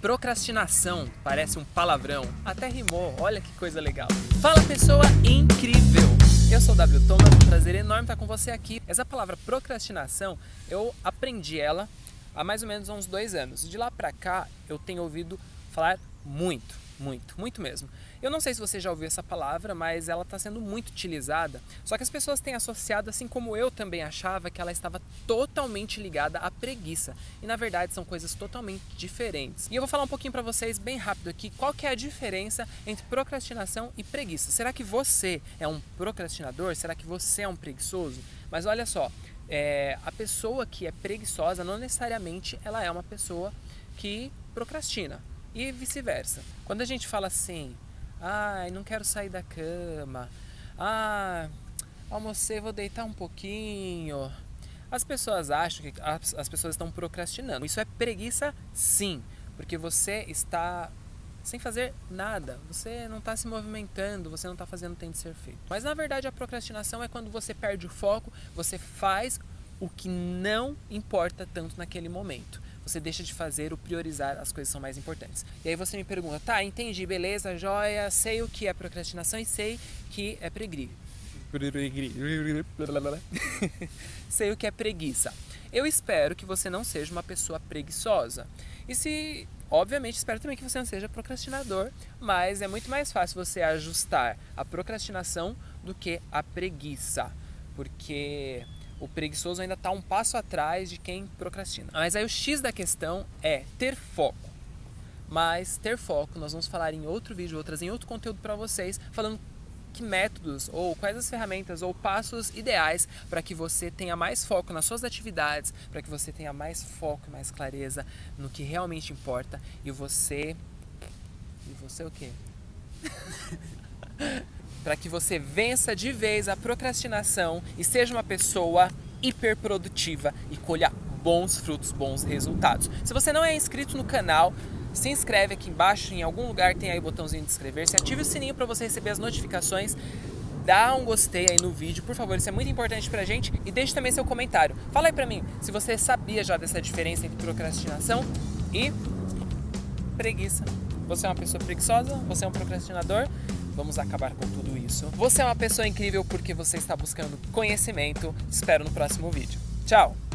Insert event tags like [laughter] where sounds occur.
Procrastinação parece um palavrão, até rimou, olha que coisa legal. Fala pessoa incrível! Eu sou o W Thomas, um prazer enorme estar com você aqui. Essa palavra procrastinação, eu aprendi ela há mais ou menos uns dois anos. De lá pra cá, eu tenho ouvido falar muito, muito, muito mesmo. Eu não sei se você já ouviu essa palavra, mas ela está sendo muito utilizada. Só que as pessoas têm associado, assim como eu também achava, que ela estava totalmente ligada à preguiça. E na verdade são coisas totalmente diferentes. E eu vou falar um pouquinho para vocês bem rápido aqui qual que é a diferença entre procrastinação e preguiça. Será que você é um procrastinador? Será que você é um preguiçoso? Mas olha só, é, a pessoa que é preguiçosa não necessariamente ela é uma pessoa que procrastina e vice-versa. Quando a gente fala assim, Ai, não quero sair da cama. Ah, almocei, vou deitar um pouquinho. As pessoas acham que as, as pessoas estão procrastinando. Isso é preguiça, sim, porque você está sem fazer nada. Você não está se movimentando, você não está fazendo o que tem de ser feito. Mas na verdade a procrastinação é quando você perde o foco, você faz o que não importa tanto naquele momento você deixa de fazer o priorizar as coisas que são mais importantes. E aí você me pergunta, tá, entendi, beleza, joia, sei o que é procrastinação e sei que é pregri. [laughs] sei o que é preguiça. Eu espero que você não seja uma pessoa preguiçosa. E se, obviamente, espero também que você não seja procrastinador, mas é muito mais fácil você ajustar a procrastinação do que a preguiça. Porque o preguiçoso ainda está um passo atrás de quem procrastina. Mas aí o X da questão é ter foco. Mas ter foco, nós vamos falar em outro vídeo, outras em outro conteúdo para vocês, falando que métodos ou quais as ferramentas ou passos ideais para que você tenha mais foco nas suas atividades, para que você tenha mais foco e mais clareza no que realmente importa e você e você o quê? [laughs] para que você vença de vez a procrastinação e seja uma pessoa hiperprodutiva e colha bons frutos, bons resultados. Se você não é inscrito no canal, se inscreve aqui embaixo, em algum lugar tem aí o botãozinho de inscrever-se, ative o sininho para você receber as notificações, dá um gostei aí no vídeo, por favor, isso é muito importante pra gente e deixe também seu comentário. Fala aí pra mim se você sabia já dessa diferença entre procrastinação e preguiça. Você é uma pessoa preguiçosa? Você é um procrastinador? Vamos acabar com tudo isso. Você é uma pessoa incrível porque você está buscando conhecimento. Espero no próximo vídeo. Tchau!